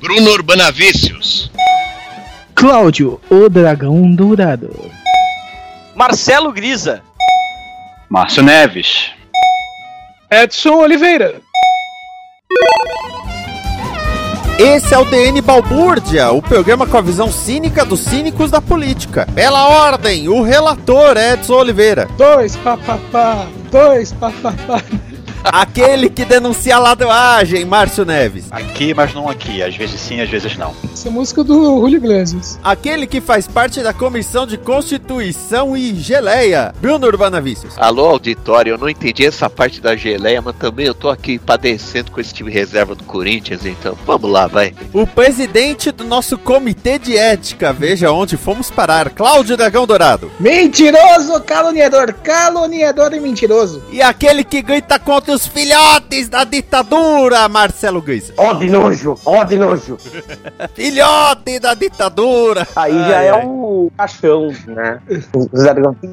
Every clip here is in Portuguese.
Bruno Urbanavícios. Cláudio, o dragão dourado. Marcelo Grisa. Márcio Neves. Edson Oliveira. Esse é o DN Balbúrdia, o programa com a visão cínica dos cínicos da política. Pela ordem, o relator Edson Oliveira. Dois papapá, dois papapá. Aquele que denuncia a ladoagem, Márcio Neves. Aqui, mas não aqui. Às vezes sim, às vezes não. Essa é a música do Julio Iglesias. Aquele que faz parte da Comissão de Constituição e Geleia, Bruno Urbanavícios. Alô, auditório, eu não entendi essa parte da geleia, mas também eu tô aqui padecendo com esse time reserva do Corinthians, então vamos lá, vai. O presidente do nosso comitê de ética, veja onde fomos parar, Cláudio Dragão Dourado. Mentiroso, caluniador, caluniador e mentiroso. E aquele que grita contra os filhotes da ditadura, Marcelo Guiza. Ó de nojo, ó de nojo. Filhote da ditadura. Aí já é um caixão, né?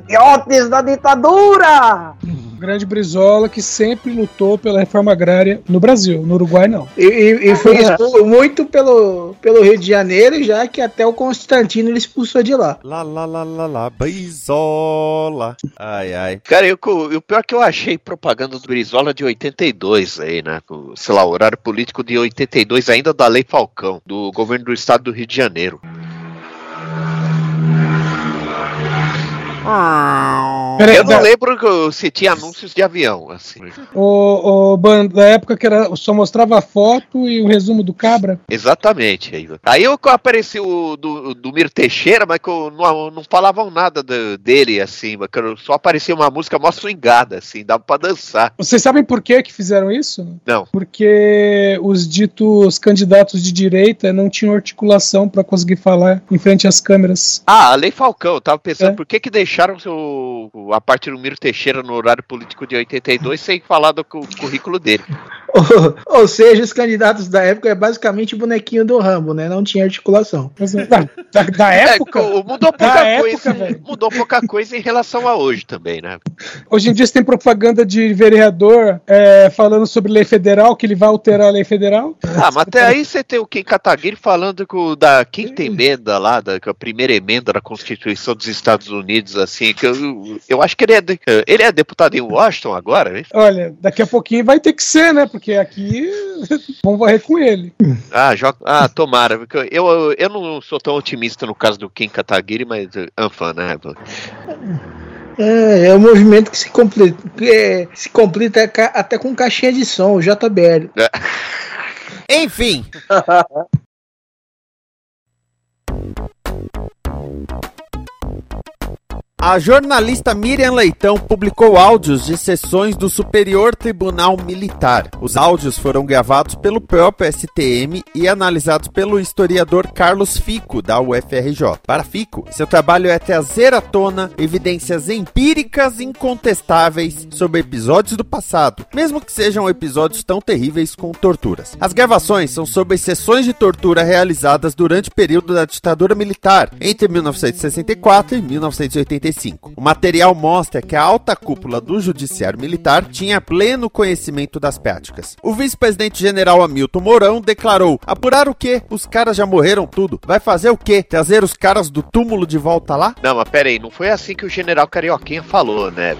Filhotes da ditadura! Grande Brizola que sempre lutou pela reforma agrária no Brasil, no Uruguai não. E, e- e foi expulso muito pelo, pelo Rio de Janeiro, já que até o Constantino ele expulsou de lá. Lá, lá, lá, lá, lá, Brizola. Ai, ai. Cara, eu, o pior é que eu achei propaganda do Brizola de 82 aí, né? Sei lá, horário político de 82, ainda da Lei Falcão, do governo do estado do Rio de Janeiro. Peraí, Eu não lembro que- se tinha anúncios de avião, assim. O, o ban- da época que era, só mostrava a foto e o resumo do cabra. Exatamente. Aí, aí eu apareceu o do, do Mir Teixeira, mas que eu não, não falavam nada do- dele, assim, mas que eu- só aparecia uma música mó swingada, assim, dava pra dançar. Vocês sabem por que que fizeram isso? Não. Porque os ditos candidatos de direita não tinham articulação para conseguir falar em frente às câmeras. Ah, a Lei Falcão, eu tava pensando, É. por que que deixaram seu, a parte do Miro Teixeira no horário político de 82 sem falar do cu- currículo dele? Ou, ou seja, os candidatos da época é basicamente o bonequinho do Rambo, né? Não tinha articulação. Da, da- da época, É, mudou Da pouca época, coisa, velho. mudou pouca coisa em relação a hoje também, né? hoje em dia você tem propaganda de vereador é, falando sobre lei federal, que ele vai alterar a lei federal. Ah, mas até aí você tem o Kim Kataguiri falando que o da quinta emenda lá, da que a primeira emenda da Constituição dos Estados Unidos, assim, que eu, eu acho que ele é, de- ele é deputado em Washington agora, né? Olha, daqui a pouquinho vai ter que ser, né? Porque aqui vamos varrer com ele. Ah, jo- ah tomara, porque eu, eu, eu não sou tão otimista no caso do Kim Kataguiri, mas eh, anfã, né? É, é um movimento que se completa, que é- se completa ca- até com caixinha de som, o JBL. Enfim. A jornalista Miriam Leitão publicou áudios de sessões do Superior Tribunal Militar. Os áudios foram gravados pelo próprio STM e analisados pelo historiador Carlos Fico, da UFRJ. Para Fico, seu trabalho é trazer à tona evidências empíricas incontestáveis sobre episódios do passado, mesmo que sejam episódios tão terríveis com torturas. As gravações são sobre sessões de tortura realizadas durante o período da ditadura militar, entre 1964 e 1985. O material mostra que a alta cúpula do Judiciário Militar tinha pleno conhecimento das práticas. O vice-presidente general Hamilton Mourão declarou: apurar o quê? Os caras já morreram tudo. Vai fazer o quê? Trazer os caras do túmulo de volta lá? Não, mas pera aí, não foi assim que o general Carioquinha falou, né?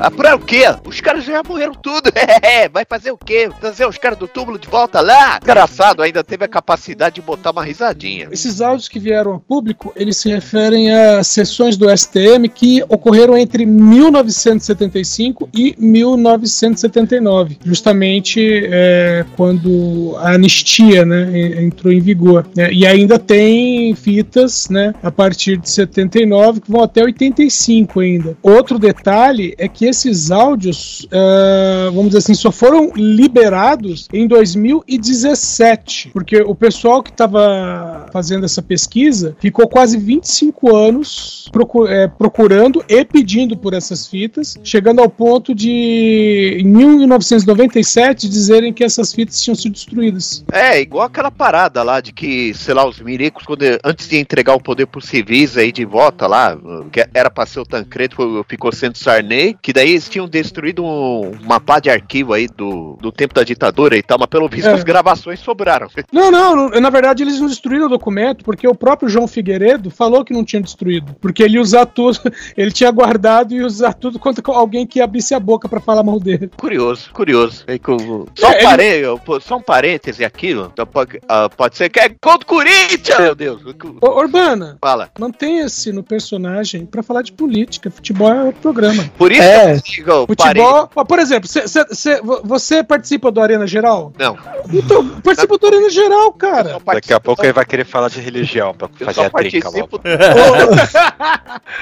Apurar o quê? Os caras já morreram tudo. É, vai fazer o quê? Trazer os caras do túmulo de volta lá? Engraçado, ainda teve a capacidade de botar uma risadinha. Esses áudios que vieram ao público, eles se referem a sessões do STM que ocorreram entre 1975 e 1979, justamente é, quando a anistia né, entrou em vigor. né, e ainda tem fitas né, a partir de 79 que vão até 85 ainda. Outro detalhe é que esses áudios, uh, vamos dizer assim, só foram liberados em 2017, porque o pessoal que estava fazendo essa pesquisa ficou quase 25 anos é, procurando e pedindo por essas fitas, chegando ao ponto de, em 1997, dizerem que essas fitas tinham sido destruídas. É, igual aquela parada lá de que, sei lá, os miricos, quando, antes de entregar o poder por civis aí de volta lá, que era pra ser o Tancredo, ficou sendo Sarney, que daí eles tinham destruído um, uma pá de arquivo aí do, do tempo da ditadura e tal, mas pelo visto É. as gravações sobraram. Não, não, não, na verdade eles não destruíram o documento porque o próprio João Figueiredo falou que não tinha destruído. Porque ele ia usar tudo, ele tinha guardado e ia usar tudo contra alguém que abrisse a boca pra falar mal dele. Curioso, curioso. É Só, um É, ele- parê- pô, só um parêntese aqui. Então pode, ah, pode ser que é contra o Corinthians, meu Deus. Ô, Urbana, Fala. mantenha-se no personagem pra falar de política. Futebol é outro programa. Por isso É. que eu digo, Futebol, ó, por exemplo, cê- cê- cê- vo- você participa do Arena Geral? Não. Então, participa do Arena Geral, cara. Daqui a pouco ele vai querer falar de religião pra Eu fazer só a trinca logo.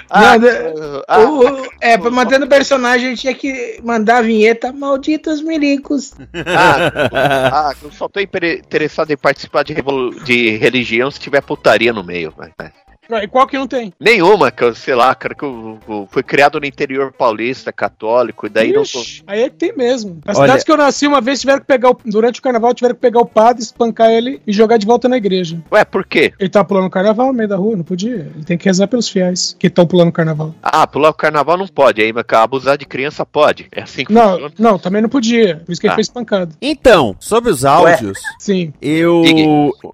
Ah, Não, ah, O- é, pra manter no personagem, tinha que mandar a vinheta Malditos Milicos. ah, eu só tô interessado em participar de, revolu- de religião se tiver putaria no meio. vai. E qual que não tem? Nenhuma, que eu, sei lá, cara, que eu, eu fui criado no interior paulista, católico, e daí não tô. Ixi, aí é que tem mesmo. As Olha- cidades que eu nasci uma vez tiveram que pegar o, durante o carnaval tiveram que pegar o padre, espancar ele e jogar de volta na igreja. Ué, por quê? Ele tá pulando o carnaval no meio da rua, não podia. Ele tem que rezar pelos fiéis que estão pulando o carnaval. Ah, pular o carnaval não pode, aí, mas abusar de criança pode. É assim que Não, funciona. não, também não podia. Por isso que ele Ah. foi espancado. Então, sobre os áudios, Sim. eu.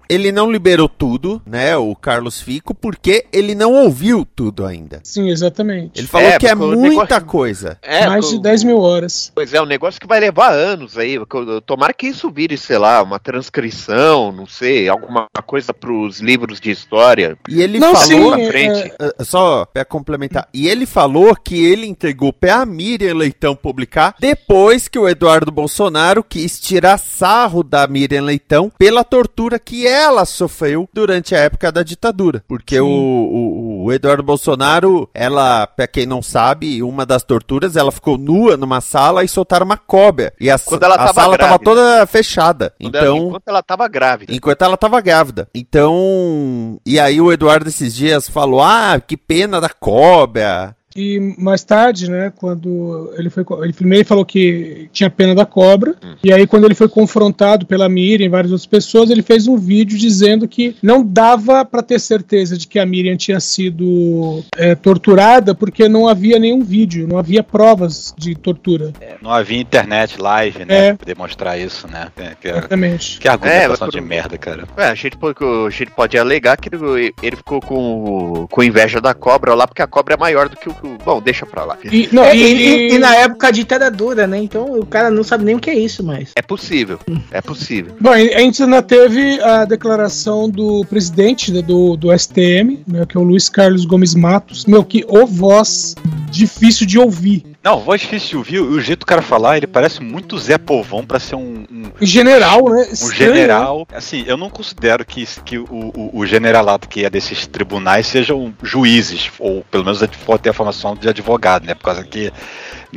Ele não liberou tudo, né? O Carlos Fico, porque ele não ouviu tudo ainda. Sim, exatamente. Ele falou É, que é porque muita negócio- coisa. É, Mais de 10 mil horas. Pois é, um negócio que vai levar anos aí. Tomara que isso vire, sei lá, uma transcrição, não sei, alguma coisa pros livros de história. E ele Não, falou. sim, frente. Ah, Só pra complementar. E ele falou que ele entregou pra Miriam Leitão publicar depois que o Eduardo Bolsonaro quis tirar sarro da Miriam Leitão pela tortura que ela sofreu durante a época da ditadura. Porque o, o, o Eduardo Bolsonaro, ela, pra quem não sabe, uma das torturas, ela ficou nua numa sala e soltaram uma cobra. E a, a tava sala tava grávida. toda fechada. Quando ela- Então. enquanto ela tava grávida. Enquanto ela tava grávida. Então. E aí o Eduardo esses dias falou: ah, que pena da cobra. E mais tarde, né, quando ele foi. Ele primeiro falou que tinha pena da cobra. E aí, quando ele foi confrontado pela Miriam e várias outras pessoas, ele fez um vídeo dizendo que não dava pra ter certeza de que a Miriam tinha sido é, torturada porque não havia nenhum vídeo, não havia provas de tortura. Não havia internet live, né? É. Pra demonstrar isso, né? É, que, Exatamente. que argumentação mas de merda, cara. É, a gente, pode, a gente pode alegar que ele, ele ficou com, com inveja da cobra lá, porque a cobra é maior do que o. Bom, deixa pra lá. E, não, É, e- e, e- na época a ditadura, né? Então o cara não sabe nem o que é isso mais. É possível, é possível. Bom, a gente ainda teve a declaração do presidente né, do, do STM, né, que é o Luiz Carlos Gomes Matos. Meu, que o voz difícil de ouvir. Não, voz difícil de ouvir, o jeito do cara falar, ele parece muito Zé Povão pra ser um. um general, né? Um Estranho, general. Assim, eu não considero que, que o, o, o generalato que é desses tribunais sejam juízes, ou pelo menos ter a formação de advogado, né? Por causa que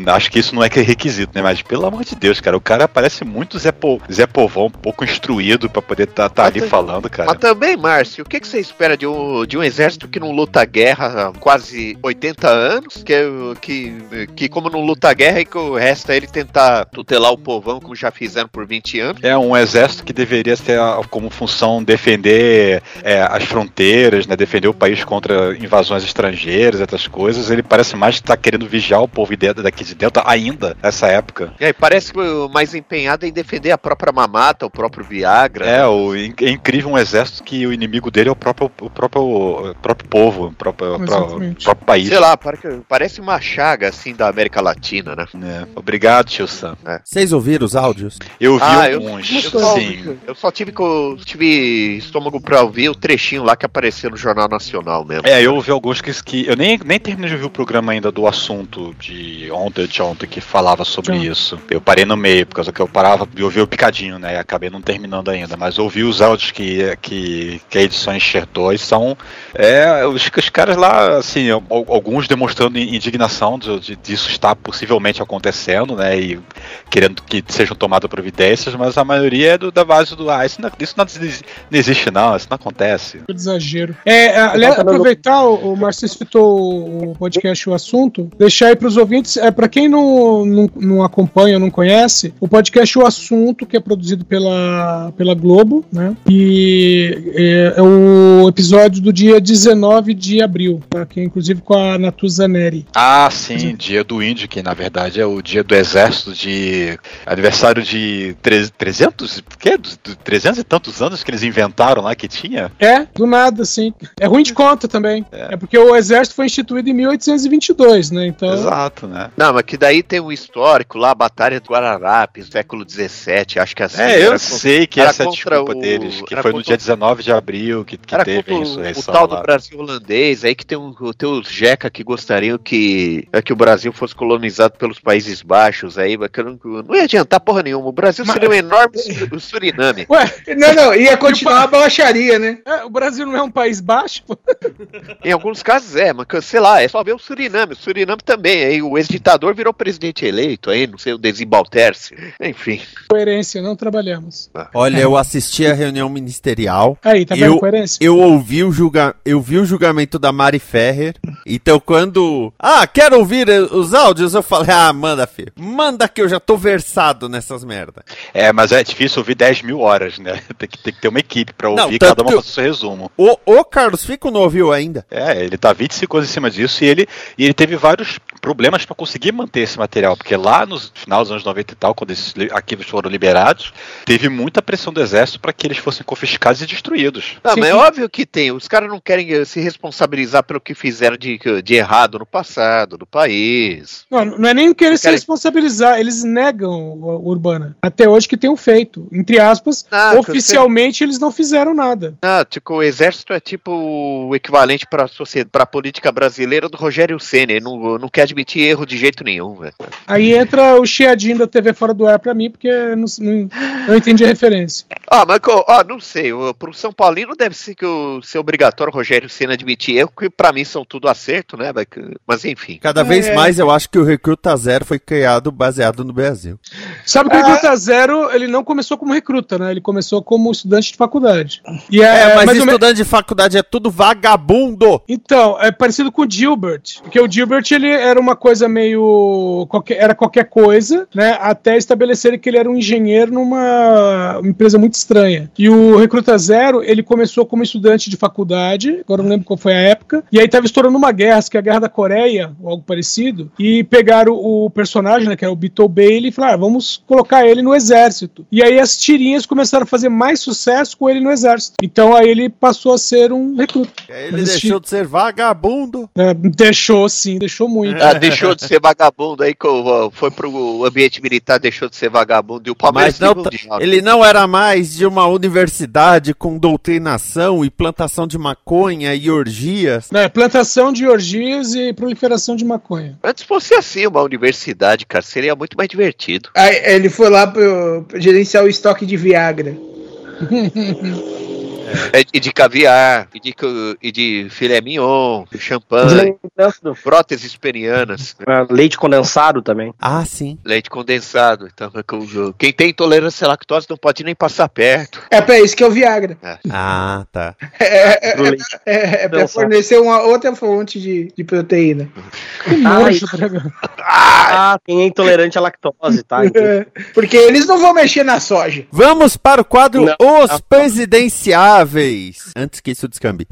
Acho que isso não é requisito, né? Mas pelo amor de Deus, cara, o cara parece muito Zé, po... Zé Povão, um pouco instruído pra poder estar tá, tá ali falando, cara. Mas também, Márcio, o que, que você espera de um, de um exército que não luta guerra há quase 80 anos? Que, que, que como não luta guerra, e que o resto é ele tentar tutelar o povão, como já fizeram por 20 anos? É um exército que deveria ter como função defender é, as fronteiras, né? Defender o país contra invasões estrangeiras, essas coisas. Ele parece mais que tá querendo vigiar o povo daqui de dentro ainda, nessa época. É, parece mais empenhado em defender a própria mamata, o próprio Viagra. É, o, é incrível um exército que o inimigo dele é o próprio, o próprio, o próprio povo, o próprio, o próprio país. Sei lá, parece uma chaga assim da América Latina, né? É. Obrigado, tio Sam. É. Vocês ouviram os áudios? Eu vi ah, alguns. Eu, eu, só, eu só tive, tive estômago pra ouvir o trechinho lá que apareceu no Jornal Nacional mesmo. É, eu ouvi alguns que, que eu nem, nem terminei de ouvir o programa ainda do assunto de ontem de ontem que falava sobre John. isso. Eu parei no meio, por causa que eu parava e ouvi o picadinho, né? E acabei não terminando ainda. Mas ouvi os áudios que, que, que a edição enxertou e são. É, os, os caras lá, assim, alguns demonstrando indignação de, de, disso estar possivelmente acontecendo, né? E querendo que sejam tomadas providências, mas a maioria é do, da base do. Ah, isso não, isso não, não existe, não, isso não acontece. Que exagero. É, aliás, aproveitar, o, o Marcelo citou o podcast O Assunto, deixar aí para os ouvintes, é para quem não, não, não acompanha, não conhece, o podcast O Assunto, que é produzido pela, pela Globo, né? E é, é o episódio do dia 19 de abril, tá? que é inclusive com a Natuza Neri. Ah, sim, dia do índio, que na verdade é o dia do exército de aniversário de 300, que? 300 e tantos anos que eles inventaram lá que tinha? É, do nada, sim. É ruim de conta também. É, é porque o exército foi instituído em 1822, né? Então... Exato, né? Não, mas que daí tem um histórico lá, a Batalha do Guararapes, século XVII, acho que assim. É, eu sei que essa é a desculpa o, deles, que foi no dia 19 de abril que, que teve a insurreição. O tal lá. do Brasil holandês, aí que tem, um, tem os Jeca que gostariam que, é, que o Brasil fosse colonizado pelos Países Baixos, aí que não, não ia adiantar porra nenhuma. O Brasil mas... seria um enorme Suriname. Ué, não, não, ia continuar a baixaria, né? É, o Brasil não é um país baixo? em alguns casos é, mas sei lá, é só ver o Suriname. O Suriname também, aí o ex-ditador virou presidente eleito aí, não sei, o Desembalterce. Enfim. Coerência, não trabalhamos. Ah. Olha, eu assisti a reunião ministerial. Aí, tá vendo eu, coerência? Eu ouvi o julga, eu vi o julgamento da Mari Ferrer. Então quando, ah, quero ouvir os áudios, eu falei, ah, manda, filho. Manda que eu já tô versado nessas merdas. É, mas é difícil ouvir 10 mil horas, né? Tem que, tem que ter uma equipe pra ouvir, não, cada uma fazer o seu resumo. O, o Carlos Fico não ouviu ainda. É, ele tá 25 anos em cima disso e ele, e ele teve vários problemas para conseguir manter esse material, porque lá no final dos anos 90 e tal, quando esses arquivos foram liberados, teve muita pressão do exército para que eles fossem confiscados e destruídos. Não, Sim. mas é óbvio que tem. Os caras não querem eh, se responsabilizar pelo que fizeram de, de errado no passado, do país. Não, não é nem querer se querem... responsabilizar, eles negam o Urbana. Até hoje que tenham feito. Entre aspas, ah, oficialmente eles não fizeram nada. Ah, tipo, o exército é tipo o equivalente para a política brasileira do Rogério Senna. Ele não, não quer admitir erro de jeito nenhum, velho. Aí entra o chiadinho da TV fora do ar pra mim, porque não, não, não entendi a referência. Ah, mas ah, não sei. Pro São Paulino deve ser, que o, ser obrigatório o Rogério Senna admitir erro, que pra mim são tudo acerto, né? Mas enfim. Cada vez é... mais eu acho que o Recruta Zero foi criado baseado no Brasil. Sabe que o Recruta Zero, ele não começou como recruta, né? Ele começou como estudante de faculdade. E é, é mas estudante de faculdade é tudo vagabundo. Então, é parecido com o Gilbert. Porque o Gilbert, ele era uma coisa meio. Qualquer, era qualquer coisa, né? Até estabelecerem que ele era um engenheiro numa empresa muito estranha. E o Recruta Zero, ele começou como estudante de faculdade, agora não lembro qual foi a época, e aí tava estourando uma guerra, que é a Guerra da Coreia, ou algo parecido, e pegaram o personagem, né, que é o Beetle Bailey, e falaram, ah, vamos colocar ele no exército. E aí as tirinhas começaram a fazer mais sucesso com ele no exército. Então aí ele passou a ser um recruta. Ele deixou de ser vagabundo. É, deixou sim, deixou muito. Já deixou de ser vagabundo aí, foi pro ambiente militar, deixou de ser vagabundo e o Palmeiras Mas não, mundial. ele não era mais de uma universidade com doutrinação e plantação de maconha e orgias. É, plantação de orgias e proliferação de maconha. Antes fosse assim, uma universidade, cara, seria muito mais divertido. Aí ele foi lá pro, gerenciar o estoque de Viagra. É, E de caviar, e de, e de filé mignon, champanhe, próteses penianas. Leite condensado também. Ah, sim. Leite condensado. Então, é com- quem tem intolerância à lactose não pode nem passar perto. É pra isso que é o Viagra. Ah, tá. É, é, é, é, é pra fornecer uma outra fonte de, de proteína. nojo, Ah, quem é intolerante à lactose, tá? É, Porque eles não vão mexer na soja. Vamos para o quadro Não. Os Presidenciáveis. Antes que isso descambe.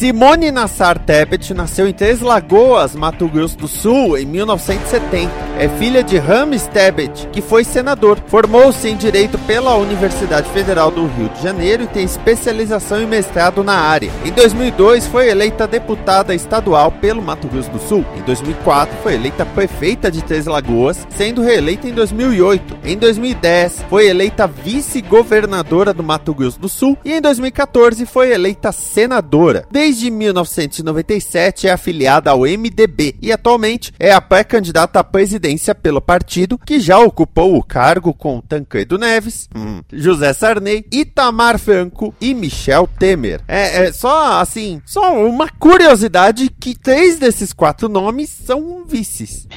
Simone Nassar Tebet nasceu em Três Lagoas, Mato Grosso do Sul, em 1970. É filha de Rames Tebet, que foi senador. Formou-se em Direito pela Universidade Federal do Rio de Janeiro e tem especialização e mestrado na área. Em 2002, foi eleita deputada estadual pelo Mato Grosso do Sul. Em 2004, foi eleita prefeita de Três Lagoas, sendo reeleita em 2008. Em 2010, foi eleita vice-governadora do Mato Grosso do Sul e em 2014 foi eleita senadora. Desde 1997 é afiliada ao MDB e atualmente é a pré-candidata à presidência pelo partido, que já ocupou o cargo com Tancredo Neves, hum, José Sarney, Itamar Franco e Michel Temer. É, é só assim, só uma curiosidade que três desses quatro nomes são vices.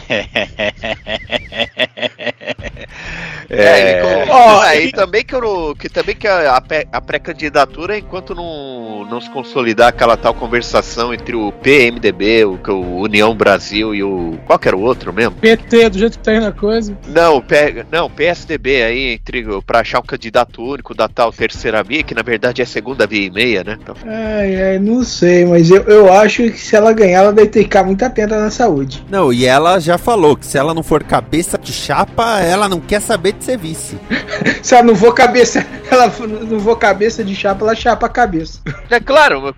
É, e, com- Ó, ah, e- e também que, eu não- que também que a, a pré-candidatura, enquanto não, não se consolidar aquela tal conversação entre o PMDB, o, que o União Brasil e o. Qual que era o outro mesmo? PT, do jeito que tá indo a coisa. Não, P, não, PSDB aí, entre, pra achar um candidato único da tal terceira via, que na verdade é segunda via e meia, né? Então, Ai, ai, não sei, mas eu, eu acho que se ela ganhar, ela deve ter que ficar muito atenta na saúde. Não, e ela já falou que se ela não for cabeça de chapa, ela não quer saber de ser vice. Se ela não for cabeça, ela não for cabeça de chapa, ela chapa a cabeça. é claro,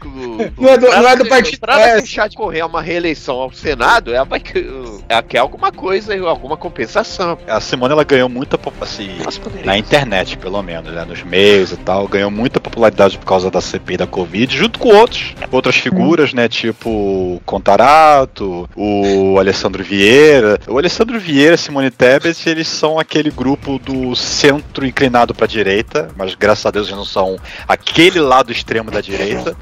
o- o- Não é do- pra não é do partido- Pra ela é. deixar de correr uma reeleição ao Senado, ela vai que- ela quer alguma coisa, alguma compensação. A Simone ela ganhou muita assim, na internet, pelo menos, né, nos meios e tal, ganhou muita popularidade por causa da CPI da Covid, junto com outros, outras figuras, né, tipo o Contarato, o Alessandro Vieira. O Alessandro Vieira e Simone Tebet, eles são aquele grupo do centro inclinado para direita, mas graças a Deus eles não são aquele lado extremo da direita,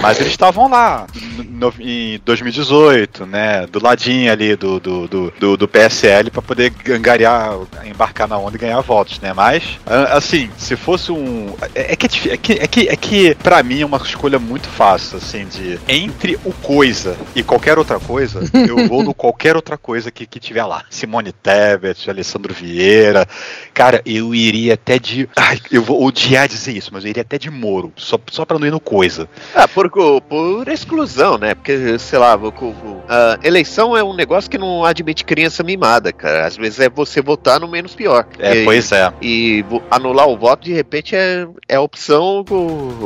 mas eles estavam lá no- em 2018, né, do ladinho ali do, do, do, do, do PSL para poder angariar, embarcar na onda e ganhar votos, né? Mas, assim, se fosse um. É, é que, é, é que, é que, é que pra mim é uma escolha muito fácil, assim, de. Entre o coisa e qualquer outra coisa, eu vou no qualquer outra coisa que, que tiver lá. Simone Tebet, Alessandro Vieira. Cara, eu iria até de. Ai, eu vou odiar dizer isso, mas eu iria até de Moro, só, só pra não ir no coisa. Ah, por, co- por exclusão, né? Porque, sei lá, o- o- a eleição é um negócio que não admite criança mimada, cara. Às vezes é você votar no menos pior. É, E- pois é. E anular o voto, de repente, é, é a opção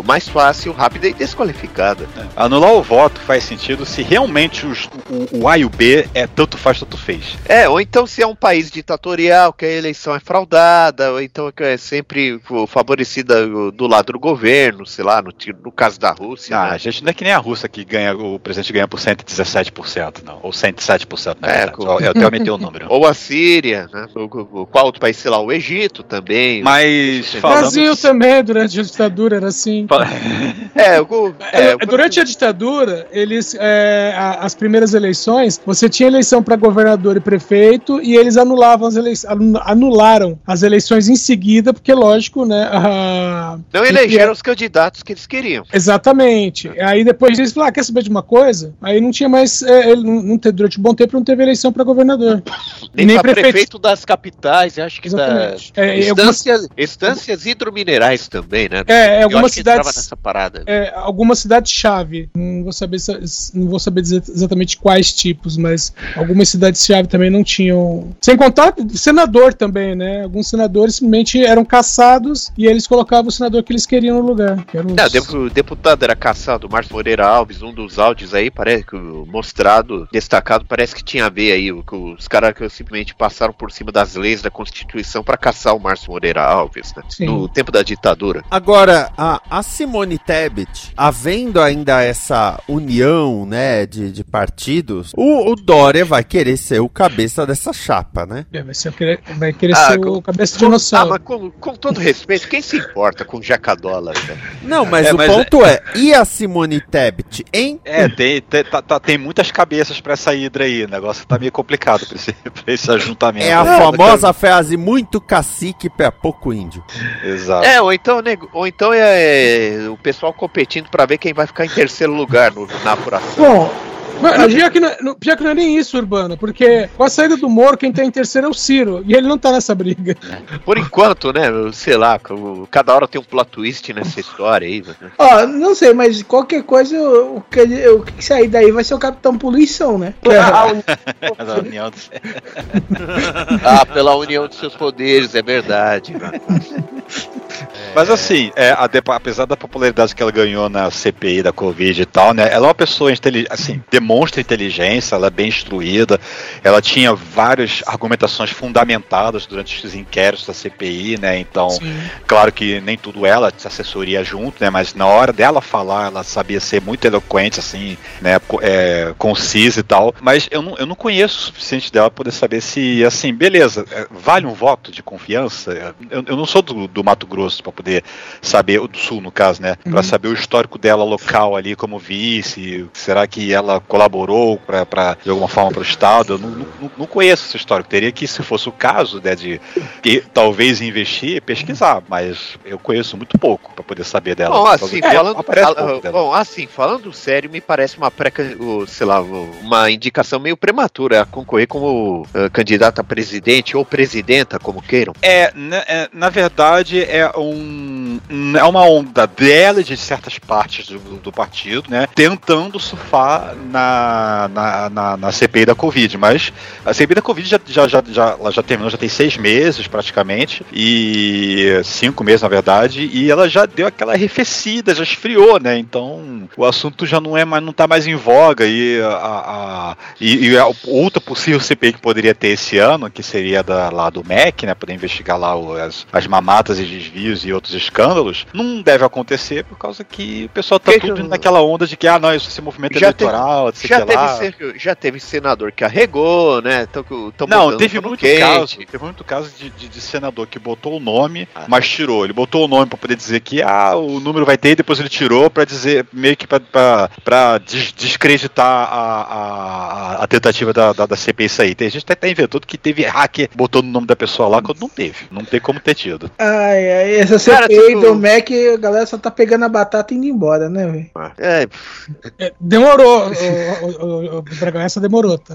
mais fácil, rápida e desqualificada. Anular o voto faz sentido se realmente os- o, o A e o B é tanto faz, tanto fez. É, ou então se é um país ditatorial, que a eleição é fraudada, ou então que é sempre favorecida do lado do governo, sei lá, no, no caso da Rússia. Ah, né? a gente não é que nem a Rússia que ganha, o presidente ganha por 117%, não. Ou 107%, na É, verdade. com- Eu, até aumentei o número. Ou a Síria, né? O, o- o- qual outro país, sei lá, o Egito também. Mas O falando. Brasil também, durante a ditadura, era assim. É, o, é, É, durante a ditadura, eles é, as primeiras eleições, você tinha eleição para governador e prefeito e eles anulavam as eleições, anularam as eleições em seguida, porque lógico, né? a- não elegeram os candidatos que eles queriam. Exatamente. Aí depois eles falaram, ah, quer saber de uma coisa? Aí não tinha mais, é, ele não, não teve, durante um bom tempo não teve eleição para governador. Nem, Nem prefeito. prefeito. das capitais, acho que da, Exatamente. É, e algumas- instâncias hidrominerais também, né? É, é, algumas cidades- nessa parada. É, algumas cidades-chave. Não vou saber não vou saber dizer exatamente quais tipos, mas algumas cidades-chave também não tinham. Sem contar senador também, né? Alguns senadores simplesmente eram caçados e eles colocavam o senador que eles queriam no lugar. que os- Não, depo- o deputado era caçado, Márcio Moreira Alves, um dos áudios aí, parece que mostrado, destacado, parece que tinha a ver aí, que os caras que simplesmente passaram por cima das leis da Constituição pra caçar o Márcio Moreira Alves, né? Sim. No tempo da ditadura. Agora, a, a Simone Tebet, havendo ainda essa união, né, de, de partidos, o, o Dória vai querer ser o cabeça dessa chapa, né? É, vai, ser, vai querer Ah, ser com- o cabeça de Ah, dinossauro. mas com, com todo respeito, quem se importa com Jacadólar, né? Não, mas É, o mas ponto é, e a Simone Tebet, hein? É, tem, tem, tá- tá- tem muitas cabeças pra essa hidra aí. O negócio tá meio complicado pra esse, pra esse ajuntamento. É a famosa frase muito cacique pra pouco índio. Exato. É, ou então, nego- ou então é, é o pessoal competindo pra ver quem vai ficar em terceiro lugar no- na apuração. Bom, mas pior que, não, pior que não é nem isso, Urbano, porque com a saída do Moro, quem tá em terceiro é o Ciro, e ele não tá nessa briga. Por enquanto, né? Sei lá, cada hora tem um plot twist nessa história aí. Ó, não sei, mas qualquer coisa, o que, o que sair daí vai ser o Capitão Poluição, né? Mas a união do- Ah, pela união de seus poderes, é verdade. Mas assim, é, a apesar da popularidade que ela ganhou na CPI da Covid e tal, né? Ela é uma pessoa inteli- assim, demonstra inteligência, ela é bem instruída, ela tinha várias argumentações fundamentadas durante os inquéritos da CPI, né? Então, claro que nem tudo ela se assessoria junto, né? Mas na hora dela falar, ela sabia ser muito eloquente, assim, né? É, concisa e tal. Mas eu não, eu não conheço o suficiente dela pra poder saber se, assim, beleza, é, vale um voto de confiança? Eu, eu não sou do, do Mato Grosso pra poder saber, o do Sul no caso, né? Pra Uhum. saber o histórico dela local ali como vice, será que ela colaborou pra, pra, de alguma forma para o Estado? Eu não, não, não conheço esse histórico. Teria que, se fosse o caso, né, de e, talvez investir, pesquisar, mas eu conheço muito pouco pra poder saber dela. Bom, assim, que falando, dela. bom, assim, falando sério, me parece uma pré, sei lá, uma indicação meio prematura a concorrer como eh, candidata a presidente ou presidenta, como queiram. É, na, é, na verdade, é um é uma onda dela de certas partes do, do partido, né? Tentando surfar na, na, na, na CPI da Covid. Mas a CPI da Covid já, já, já, já, ela já terminou, já tem seis meses praticamente. E cinco meses, na verdade. E ela já deu aquela arrefecida, já esfriou, né? Então o assunto já não é mais, não tá mais em voga. E a, a- e, e a outra possível CPI que poderia ter esse ano, que seria da, lá do MEC, né? Poder investigar lá o- as, as mamatas e desvios e outros escândalos, não deve acontecer por causa que o pessoal tá Que tudo eu- naquela onda de que, ah, não, isso esse movimento Já teve- eleitoral, etc. Já teve, já teve senador que arregou, né? Tão, tão Não, teve muito quente. caso, teve muito caso de, de- de senador que botou o nome, Ah. mas tirou. Ele botou o nome pra poder dizer que ah, o número vai ter, e depois ele tirou pra dizer, meio que des- descreditar a, a, a tentativa da, da, da CPI sair. Tem gente que até inventou que teve hacker botando o nome da pessoa lá, quando não teve. Não tem como ter tido. Ai, ai, essa Cara, CPI tipo- do Mac, a galera só tá pegando a batata e indo embora, né, velho? É, É, demorou, o, o, essa demorou, tá?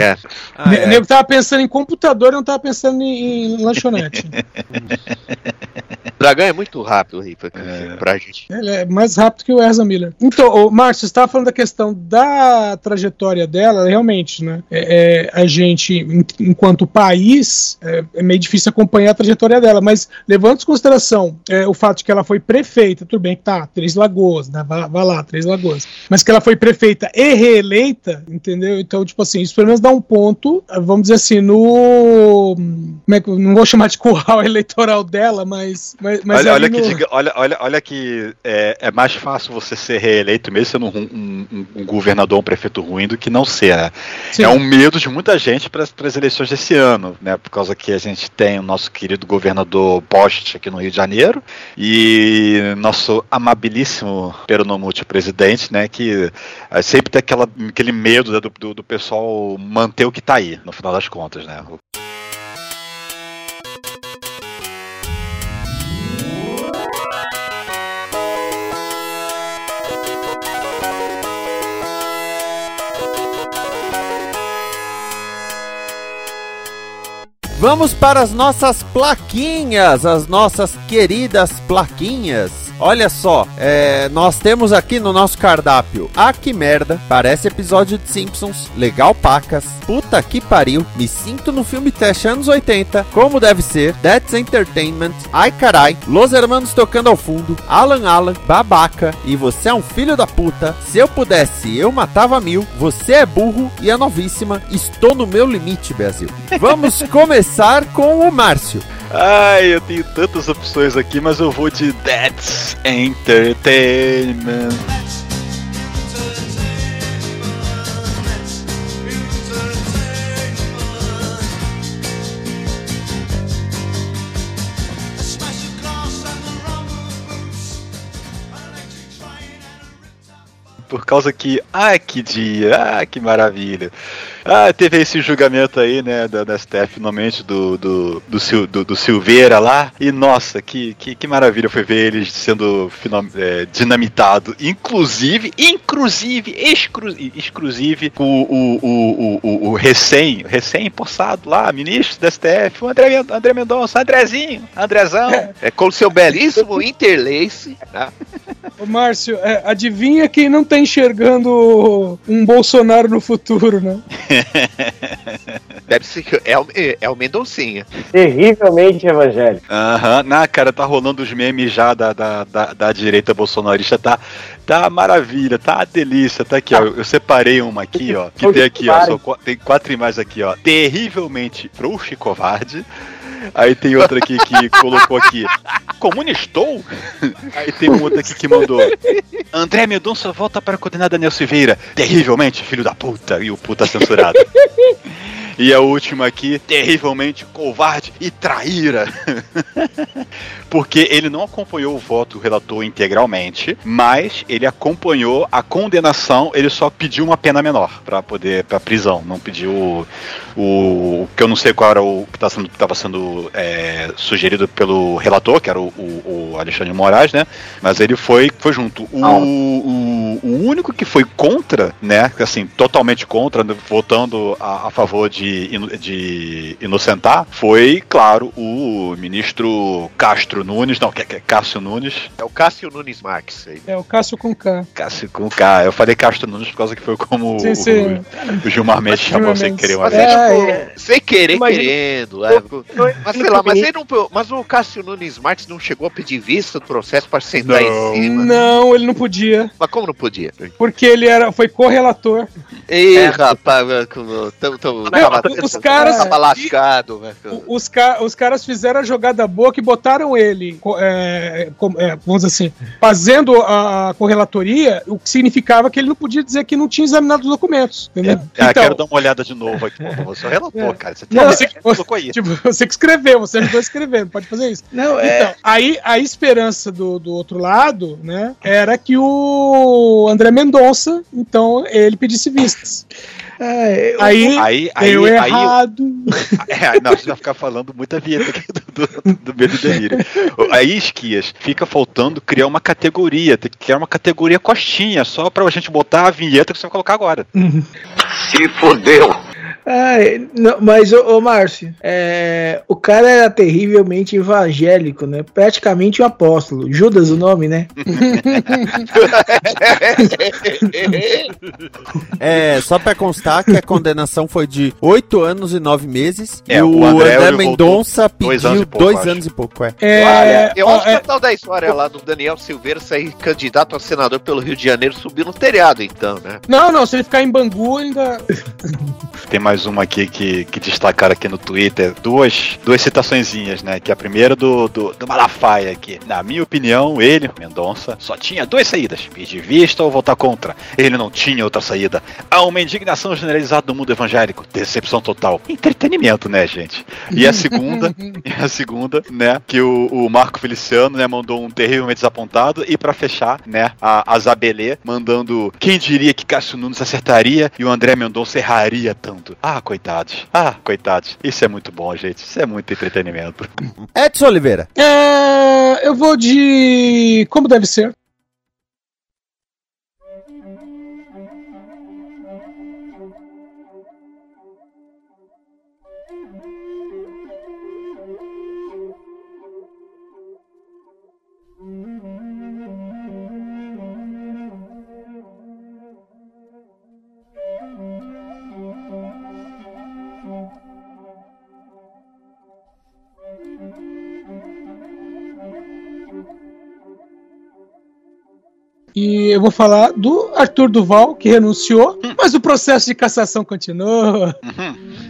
é. Ah, Ne- é. Nego tava pensando em computador e não tava pensando em, em lanchonete. Dragão é muito rápido, Rifa, É. pra gente. Ele é mais rápido que o Ezra Miller. Então, ô, Márcio, você estava falando da questão da trajetória dela, realmente, né? É, é, a gente, enquanto país, é, é meio difícil acompanhar a trajetória dela, mas levando em consideração é, o fato de que ela foi prefeita, tudo bem que tá, Três Lagoas, né? Vai, vai lá, Três Lagoas. Mas que ela foi prefeita e reeleita, entendeu? Então, tipo assim, isso pelo menos dá um ponto, vamos dizer assim, no. Como é que, não vou chamar de curral eleitoral dela, mas. Mas, mas olha, olha que, no- diga- olha, olha, olha que é, é mais fácil você ser reeleito mesmo sendo um, um- um- um governador, um prefeito ruim, do que não ser. né? É um medo de muita gente para as eleições desse ano, né? Por causa que a gente tem o nosso querido governador Post aqui no Rio de Janeiro e nosso amabilíssimo peronomútil presidente, né? Que eh, sempre tem aquela, aquele medo né, do, do, do pessoal manter o que tá aí, no final das contas, né? Vamos para as nossas plaquinhas, as nossas queridas plaquinhas. Olha só, é, nós temos aqui no nosso cardápio. Ah, que merda, parece episódio de Simpsons, legal pacas, puta que pariu, me sinto no filme teste anos 80, como deve ser, That's Entertainment, Ai carai, Los Hermanos tocando ao fundo, Alan Alan, babaca, e você é um filho da puta, se eu pudesse eu matava mil, você é burro e é novíssima, estou no meu limite, Brasil. Vamos começar com o Márcio. Ai, eu tenho tantas opções aqui, mas eu vou de That's Entertainment. Por causa que, ah, que dia, ah, que maravilha. Ah, teve esse julgamento aí, né, da, da STF, finalmente, do, do, do, Sil- do, do Silveira lá. E nossa, que, que, que maravilha foi ver ele sendo final, é, dinamitado. Inclusive, inclusive, exclu, exclusive, o, o, o, o, o recém, recém-possado lá, ministro da STF, o André, André Mendonça, Andrezinho, Andrezão. É com o seu belíssimo interlace. né? Ô, Márcio, é, adivinha quem não tá enxergando um Bolsonaro no futuro, né? Deve ser que é o, é o Mendoncinha. Terrivelmente evangélico. Aham, na cara, tá rolando os memes já da, da, da, da direita bolsonarista, tá, tá maravilha, tá uma delícia, tá aqui, ó, eu separei uma aqui, ó, que tem aqui, ó, qua- tem quatro imagens aqui, ó, terrivelmente frouxo e covarde, aí tem outra aqui que colocou aqui, comunistou? Aí tem outro aqui que mandou, André Mendonça volta para condenar Daniel Silveira, terrivelmente, filho da puta, e o puta censurado. E a última aqui, terrivelmente covarde e traíra. Porque ele não acompanhou o voto do relator integralmente, mas ele acompanhou a condenação, ele só pediu uma pena menor para poder para prisão, não pediu o, o que eu não sei qual era o que tá estava sendo é, sugerido pelo relator, que era o, o- o Alexandre Moraes, né? Mas ele foi foi junto. O, o, único que foi contra, né? Assim, totalmente contra, votando a, a favor de, ino- de inocentar, foi, claro, o ministro Castro Nunes, não, que que é Cássio Nunes. É o Cássio Nunes Marques. aí. É o Cássio com K. Cássio com K. Eu falei Castro Nunes por causa que foi como Sim, o, sim. o Gilmar Mendes chamou sem querer uma Mas vez. é, tipo, sem querer, Imagina- querendo. é, mas sei lá, mas, ele não, mas o Cássio Nunes Marques não chegou a pedir vista do processo para sentar Não. em cima. Não, ele não podia, Mas como não podia? porque ele era, foi correlator. Ei, É. rapaz, tão, tão, Não, tava, os caras- tava lascado, velho. O- Os, ca- os caras fizeram a jogada boa que botaram ele, é, com- é, vamos dizer assim, fazendo a correlatoria, o que significava que ele não podia dizer que não tinha examinado os documentos. Entendeu? Ah, quero dar uma olhada de novo aqui. Pô, você é o relator, É. cara. Você, Não, tem- você, você colocou aí. tipo, você que escreveu, você ajudou a escrever, não pode fazer isso. Não, é. Então, aí a esperança do, do outro lado, né, era que o André Mendonça, então, ele pedisse vistas. é, eu- Aí, Aí, aí, aí, errado. É, não, a gente vai ficar falando muita vinheta aqui do, do, do Medo e Delírio. Aí, Esquias, fica faltando criar uma categoria, tem que criar uma categoria costinha, só pra gente botar a vinheta que você vai colocar agora. Se fodeu. Ai, não, mas, ô, ô Márcio, é, o cara era terrivelmente evangélico, né? Praticamente um apóstolo. Judas o nome, né? É, só pra constar que a condenação foi de 8 anos e 9 meses. É, e o, o André, André Mendonça voltou dois pediu anos e pouco, 2 acho. anos e pouco, é. É, Olha, eu acho que é, a tal da história lá do Daniel Silveira sair candidato a senador pelo Rio de Janeiro subiu no telhado, então, né? não, não, se ele ficar em Bangu, ainda. Tem mais uma aqui que, que destacaram aqui no Twitter, duas, duas citaçõezinhas, né? Que a primeira do, do, do Malafaia aqui. Na minha opinião, ele, Mendonça, só tinha duas saídas: pedir vista ou votar contra. Ele não tinha outra saída. Há uma indignação generalizada no mundo evangélico. Decepção total. Entretenimento, né, gente? E a segunda, a segunda, né? Que o, o Marco Feliciano, né, mandou um terrivelmente desapontado. E pra fechar, né, a, a Zabelê mandando quem diria que Cássio Nunes acertaria e o André Mendonça erraria tanto. Ah, coitados. Ah, coitados. Isso é muito bom, gente. Isso é muito entretenimento. Edson Oliveira. É, eu vou de. Como deve ser? E eu vou falar do Arthur Duval, que renunciou, mas o processo de cassação continua.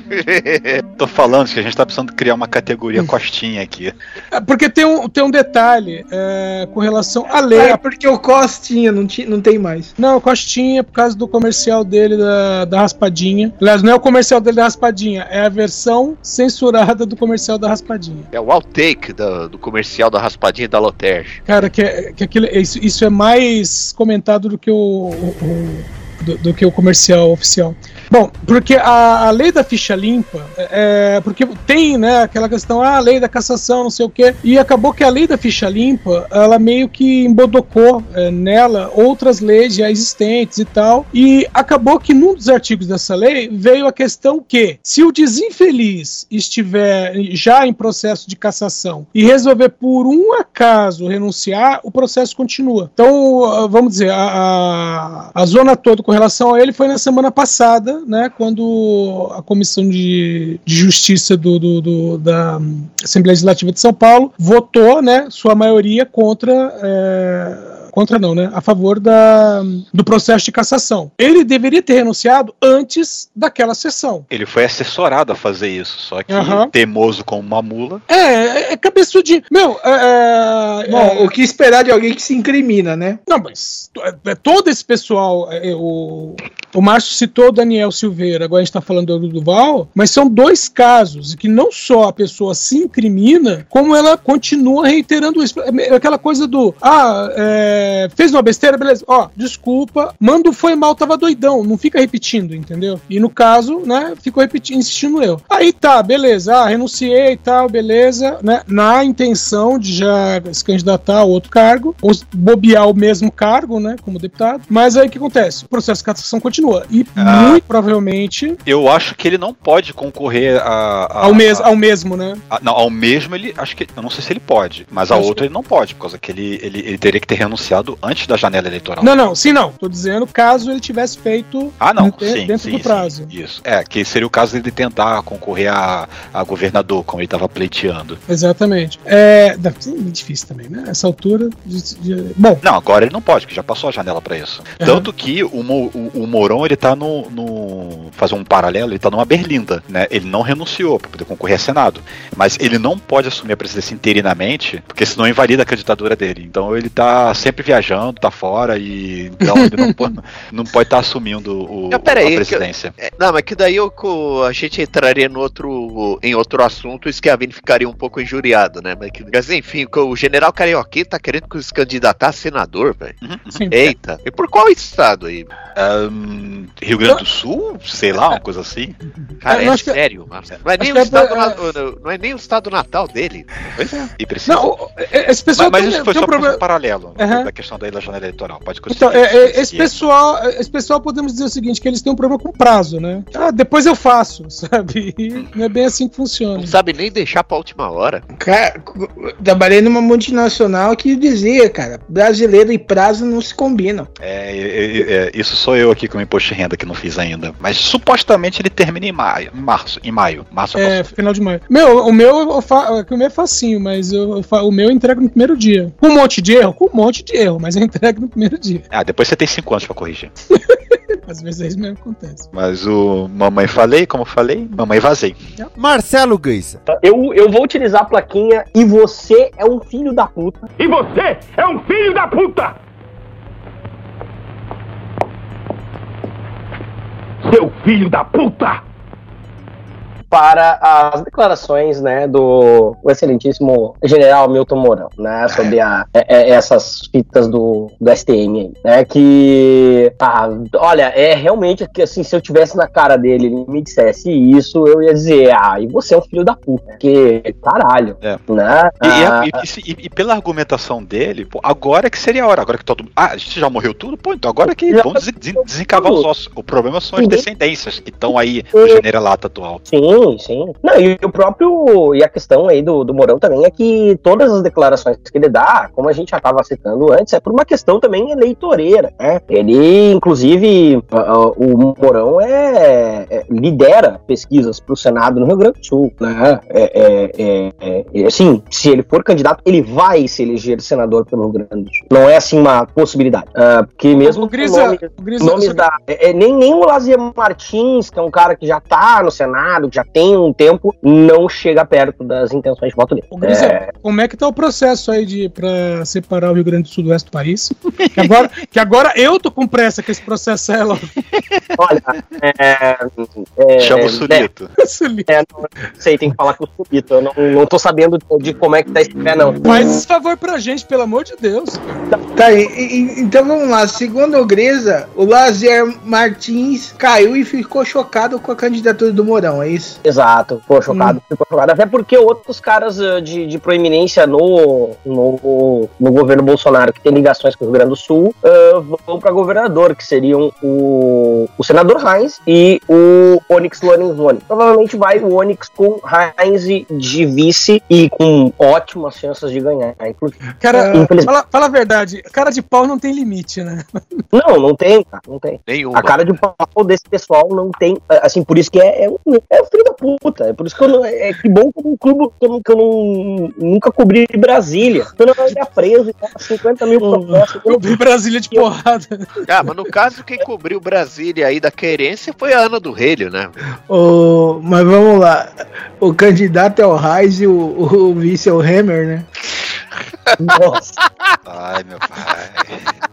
Tô falando que a gente tá precisando criar uma categoria costinha aqui. É, Porque tem um, tem um detalhe é, com relação à lei. É porque o Costinha não, ti- não tem mais. Não, Costinha, por causa do comercial dele da, da Raspadinha. Aliás, não é o comercial dele da Raspadinha, é a versão censurada do comercial da Raspadinha. É o outtake da- do comercial da raspadinha da Loterge. Cara, que, é- que aquilo, isso, isso é mais comentado do que o, o- o- do, do que o comercial oficial. Bom, porque a, a lei da ficha limpa, é, porque tem, né, aquela questão, ah, a lei da cassação, não sei o quê, e acabou que a lei da ficha limpa, ela meio que embodocou é, nela outras leis já existentes e tal, e acabou que num dos artigos dessa lei veio a questão que, se o desinfeliz estiver já em processo de cassação e resolver por um acaso renunciar, o processo continua. Então, ah, vamos dizer, a, a, a zona toda com relação a ele foi na semana passada, né, quando a Comissão de, de Justiça do, do- do- da Assembleia Legislativa de São Paulo votou, né, sua maioria contra. é, Contra não, né? A favor da, do processo de cassação. Ele deveria ter renunciado antes daquela sessão. Ele foi assessorado a fazer isso, só que Aham. teimoso como uma mula. É, é, é cabeçudinho. Meu, é, é, Bom, é- o que esperar de alguém que se incrimina, né? Não, mas é, todo esse pessoal, o, o Márcio citou o Daniel Silveira, agora a gente está falando do Duval, mas são dois casos que não só a pessoa se incrimina, como ela continua reiterando isso. É Aquela coisa do, ah, é, fez uma besteira, beleza, ó, desculpa, mando foi mal, tava doidão, não fica repetindo, entendeu? E no caso, né, ficou repetindo, insistindo eu. Aí tá, beleza, ah, renunciei e tal, beleza, né, na intenção de já se candidatar a outro cargo, ou bobear o mesmo cargo, né, como deputado, mas aí o que acontece? O processo de cassação continua, e Ah. muito provavelmente Eu acho que ele não pode concorrer a, a- ao, mes a- ao mesmo, né? a- não, ao mesmo ele. Acho que. Eu não sei se ele pode, mas a Acho outra ele não pode, por causa que ele, ele, ele teria que ter renunciado antes da janela eleitoral. Não, não, sim, não. Tô dizendo caso ele tivesse feito Ah, não, de- sim, dentro sim, do prazo. sim, isso. É, que seria o caso dele tentar concorrer a, a governador, como ele estava pleiteando. Exatamente. É, é difícil também, né? Essa altura. de- de- bom, Não, agora ele não pode, porque já passou a janela pra isso. Tanto que o, o, o Mourão, ele tá no, no. Fazer um paralelo, ele tá numa berlinda, né? Ele não renunciou pra poder concorrer a Senado. Mas ele não pode assumir a presidência interinamente, porque senão invalida a candidatura dele. Então ele tá sempre viajando, tá fora e. Então ele não, pode- não pode estar assumindo o, Não, peraí, a que- presidência. É, Não, mas que daí eu a gente entraria no outro, em outro assunto, isso que a Vini ficaria um pouco injuriado, né? Mas, que- mas enfim, que o general Carioquinha tá querendo que se candidatar a senador, velho. Sim. Eita, e por qual estado aí? Rio Grande do Sul? Sei lá, uma coisa assim. Cara, Eu é acho que- sério, Marcelo. Não é, nem o é estado pra- na- não- é nem o estado natal dele. E precisa. Não, é- esse pessoal mas, mas isso foi só um problema- um paralelo Aham. da questão da janela eleitoral. Pode Então, conseguir. é- é- esse pessoal, esse pessoal podemos dizer o seguinte, que eles têm um problema com prazo, né? Ah, depois eu faço, sabe? E não é bem assim que funciona. Não sabe nem deixar pra última hora. Cara, trabalhei numa multinacional que dizia, cara, brasileiro e prazo não se combinam. É, é, é, é, isso sou eu aqui com o imposto de renda que não fiz ainda. Mas supostamente ele termina em maio. Em março. Em maio. Março É, posso- final de maio. Meu, o meu, eu fa- o meu é facinho, mas eu, eu fa- o meu eu entrego no primeiro dia. Com um monte de erro? Com um monte de erro, mas eu entrego no primeiro dia. Ah, depois você tem cinco anos pra corrigir. Às vezes é isso mesmo que acontece. Mas o mamãe falei, como falei, mamãe vazei. Marcelo Guisa. Eu, eu vou utilizar a plaquinha e você é um filho da puta. E você é um filho da puta! Seu filho da puta! Para as declarações né, do excelentíssimo general Milton Mourão, né, sobre a, é- é- essas fitas do, do STM aí, né, que, tá, olha, é realmente que, assim, se eu tivesse na cara dele, ele me dissesse isso, eu ia dizer, ah, e você é um filho da puta, porque, caralho, É. né, E, e- Ah, e- e e- pela argumentação dele, pô, agora que seria a hora, agora que todo mundo. Ah, a gente já morreu tudo? Pô, então agora que vamos des- des- desencavar os ossos. O problema são as descendências que estão aí no generalato atual. Sim, Sim, sim. Não, e o próprio. E a questão aí do, do Mourão também é que todas as declarações que ele dá, como a gente já estava citando antes, é por uma questão também eleitoreira, né? Ele, inclusive, o Mourão é, é lidera pesquisas para o Senado no Rio Grande do Sul, né? É, é, é, é, assim, se ele for candidato, ele vai se eleger senador pelo Rio Grande do Sul. Não é assim uma possibilidade. Uh, porque mesmo o Grisa, nome, o Grisa, nomes da, é, nem, nem o Lazier Martins, que é um cara que já tá no Senado, que já tem um tempo, não chega perto das intenções de voto dele. Ô, Grisa, é... como é que tá o processo aí de para separar o Rio Grande do Sul do resto do país? Que agora, que agora eu tô com pressa que esse processo é logo. Olha, é, é, Chama o Sulito. É, não sei, tem que falar com o Sulito. Eu não, não tô sabendo de como é que tá esse pé, não. Faz esse favor pra gente, pelo amor de Deus. Tá, e, e, então vamos lá. Segundo o Grisa, o Lazier Martins caiu e ficou chocado com a candidatura do Mourão, é isso? Exato, ficou chocado, hum. ficou chocado. Até porque outros caras uh, de, de proeminência no, no, no governo Bolsonaro, que tem ligações com o Rio Grande do Sul, uh, vão para governador, que seriam o, o senador Heinz e o Onyx Lorenzoni. Provavelmente vai o Onyx com Heinz de vice e com ótimas chances de ganhar. Cara, fala, fala, a verdade, cara de pau não tem limite, né? Não, não tem, cara, não tem. Nenhuma. A cara de pau desse pessoal não tem, assim, por isso que é, é, um, é filho da puta. É por isso que eu não, é que bom que um clube que eu, que eu não, nunca cobri de Brasília. Eu não ia preso e 50 mil processos. Cobri Brasília de porrada. Ah, mas no caso, quem cobriu Brasília aí da querência foi a Ana do Relho, né? Oh, mas vamos lá. O candidato é o Reis e o, o, o vice é o Hammer, né? Nossa. Ai, meu pai.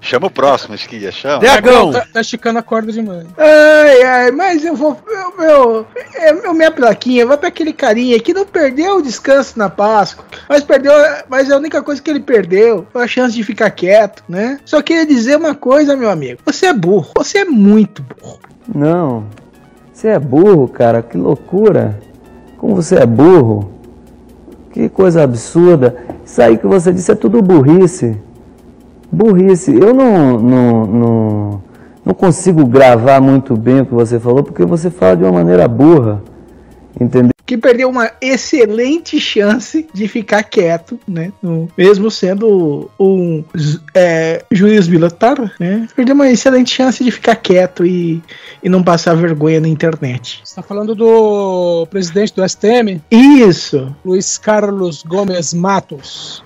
Chama o próximo, Esquia, chama. Dragão! Tá, tá esticando a corda demais. Ai, ai, mas eu vou. Meu, meu, é, minha plaquinha vai pra aquele carinha que não perdeu o descanso na Páscoa, mas perdeu. Mas a única coisa que ele perdeu foi a chance de ficar quieto, né? Só queria dizer uma coisa, meu amigo. Você é burro. Você é muito burro. Não. Você é burro, cara. Que loucura. Como você é burro. Que coisa absurda. Isso aí que você disse é tudo burrice. Burrice. Eu não, não, não, não consigo gravar muito bem o que você falou, porque você fala de uma maneira burra. Entendeu? Que perdeu uma excelente chance de ficar quieto, né? No, mesmo sendo um é, juiz militar, né? Perdeu uma excelente chance de ficar quieto e, e não passar vergonha na internet. Você tá falando do presidente do STM? Isso! Luiz Carlos Gomes Matos.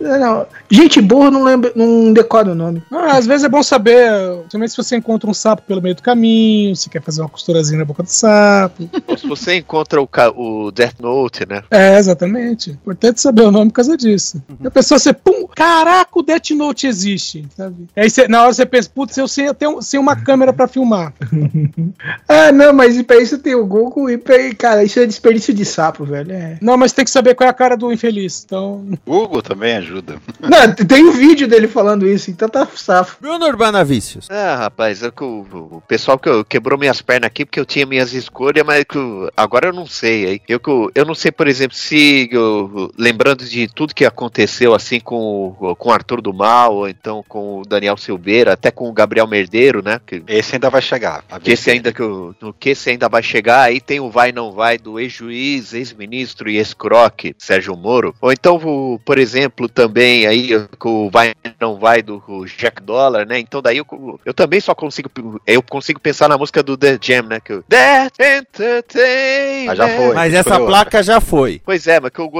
Não, gente boa não lembra, não decora o nome. Ah, às vezes é bom saber, principalmente se você encontra um sapo pelo meio do caminho, se quer fazer uma costurazinha na boca do sapo. Ou se você encontra o, o Death Note, né? É, exatamente. Importante saber o nome por causa disso. Uhum. A pessoa você, pum, caraca, o Death Note existe, sabe? Aí você, na hora você pensa, putz, eu sei, eu tenho, sem uma câmera pra filmar. ah, não, mas pra isso tem o Google e pra, cara, isso é desperdício de sapo, velho. É. Não, mas tem que saber qual é a cara do infeliz, então... Google também ajuda. Não, tem um vídeo dele falando isso, então tá safo. Bruno Urbana Vícios. Ah, rapaz, é que o, o, pessoal que eu, quebrou minhas pernas aqui porque eu tinha minhas escolhas, mas que eu, agora eu não sei. Aí. Eu, eu não sei, por exemplo, se eu, lembrando de tudo que aconteceu assim com, com o Arthur do Mal, ou então com o Daniel Silveira, até com o Gabriel Merdeiro, né? Que, esse ainda vai chegar. Que esse ainda que eu, no que esse ainda vai chegar, aí tem o vai não vai do ex-juiz, ex-ministro e ex-croque, Sérgio Moro. Ou então, por exemplo, também aí com o vai não vai do Jack Dollar, né? Então daí eu, eu também só consigo eu consigo pensar na música do The Jam, né? Que eu, That Entertainment. Ah, já foi. Mas essa placa já foi. Pois é, mas que eu,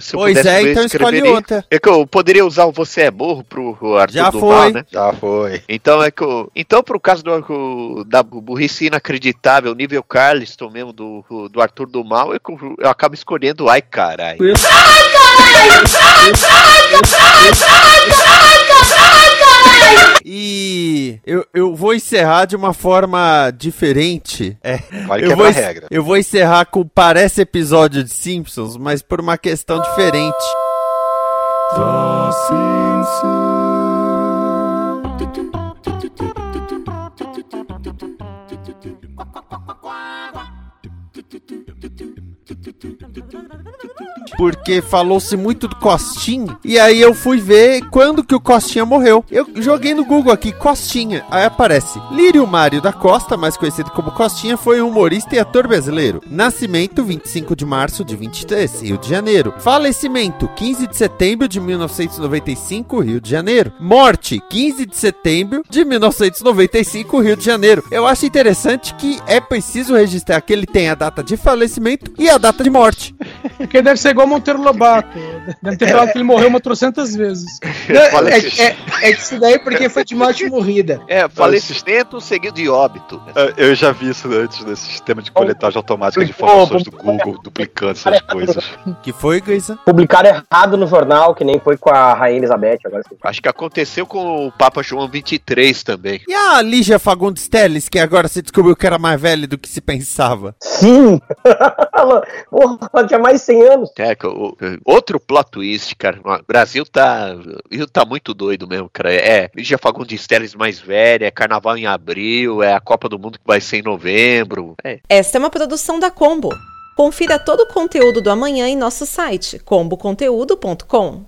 se eu Pois é, então escolhe outra. É que eu poderia usar o Você é burro pro Arthur já do foi. Mal, né? Já foi. Então é que eu, então pro caso do, da burrice inacreditável, nível Carliston mesmo do, do Arthur do Mal, eu, eu acabo escolhendo Ai, caralho. E eu, eu vou encerrar de uma forma diferente. É, vale eu vou, a regra. Eu vou encerrar com parece episódio de Simpsons, mas por uma questão diferente. Porque falou-se muito do Costinha. E aí eu fui ver quando que o Costinha morreu. Eu joguei no Google aqui, Costinha. Aí aparece Lírio Mário da Costa, mais conhecido como Costinha, foi um humorista e ator brasileiro. Nascimento 25 de março de 23, Rio de Janeiro. Falecimento 15 de setembro de 1995, Rio de Janeiro. Morte 15 de setembro de 1995, Rio de Janeiro. Eu acho interessante que é preciso registrar que ele tem a data de falecimento e a data de morte. Porque deve ser igual Monteiro Lobato. Deve ter falado que ele morreu uma trocentas vezes. Não, é, é, é isso daí porque foi de morte morrida. É, falecimento seguido de óbito. Eu já vi isso antes nesse sistema de coletagem automática de informações do Google, duplicando essas coisas. Que foi, Geisa? Publicaram errado no jornal, que nem foi com a Rainha Elizabeth. Agora sim. Acho que aconteceu com o Papa João 23 também. E a Lígia Fagundes Teles, que agora se descobriu que era mais velha do que se pensava? Sim! porra, ela tinha mais de 100 anos. É, o, outro plot twist, cara. O Brasil tá. Tá muito doido mesmo, cara. É Lígia Fagundes Teles mais velha, é carnaval em abril, é a Copa do Mundo que vai ser em novembro. É. Esta é uma produção da Combo. Confira todo o conteúdo do amanhã em nosso site comboconteúdo.com.